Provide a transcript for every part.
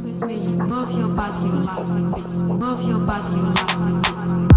with me. Move your body, you love this beat. Move your body, you love this beat.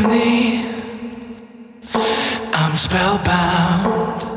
Symphony. I'm spellbound.